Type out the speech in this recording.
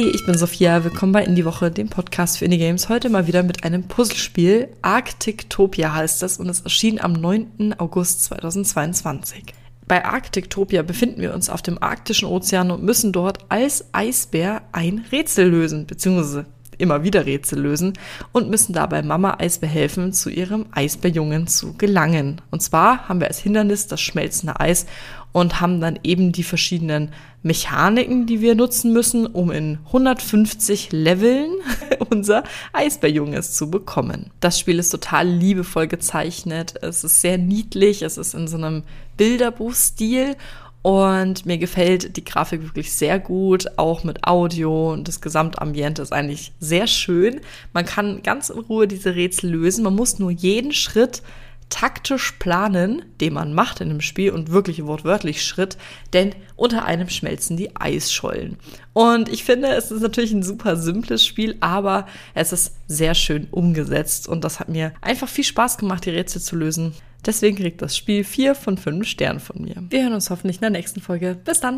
Hey, ich bin Sophia. Willkommen bei Indie Woche, dem Podcast für Indie Games. Heute mal wieder mit einem Puzzlespiel. Arctictopia heißt es und es erschien am 9. August 2022. Bei Arctictopia befinden wir uns auf dem arktischen Ozean und müssen dort als Eisbär ein Rätsel lösen, beziehungsweise immer wieder Rätsel lösen und müssen dabei Mama Eisbär helfen, zu ihrem Eisbärjungen zu gelangen. Und zwar haben wir als Hindernis das schmelzende Eis und haben dann eben die verschiedenen Mechaniken, die wir nutzen müssen, um in 150 Leveln unser Eisbärjunges zu bekommen. Das Spiel ist total liebevoll gezeichnet. Es ist sehr niedlich. Es ist in so einem Bilderbuchstil und mir gefällt die Grafik wirklich sehr gut, auch mit Audio und das Gesamtambiente ist eigentlich sehr schön. Man kann ganz in Ruhe diese Rätsel lösen. Man muss nur jeden Schritt taktisch planen, den man macht in dem Spiel und wirklich wortwörtlich Schritt, denn unter einem schmelzen die Eisschollen. Und ich finde, es ist natürlich ein super simples Spiel, aber es ist sehr schön umgesetzt und das hat mir einfach viel Spaß gemacht, die Rätsel zu lösen. Deswegen kriegt das Spiel 4 von 5 Sternen von mir. Wir hören uns hoffentlich in der nächsten Folge. Bis dann!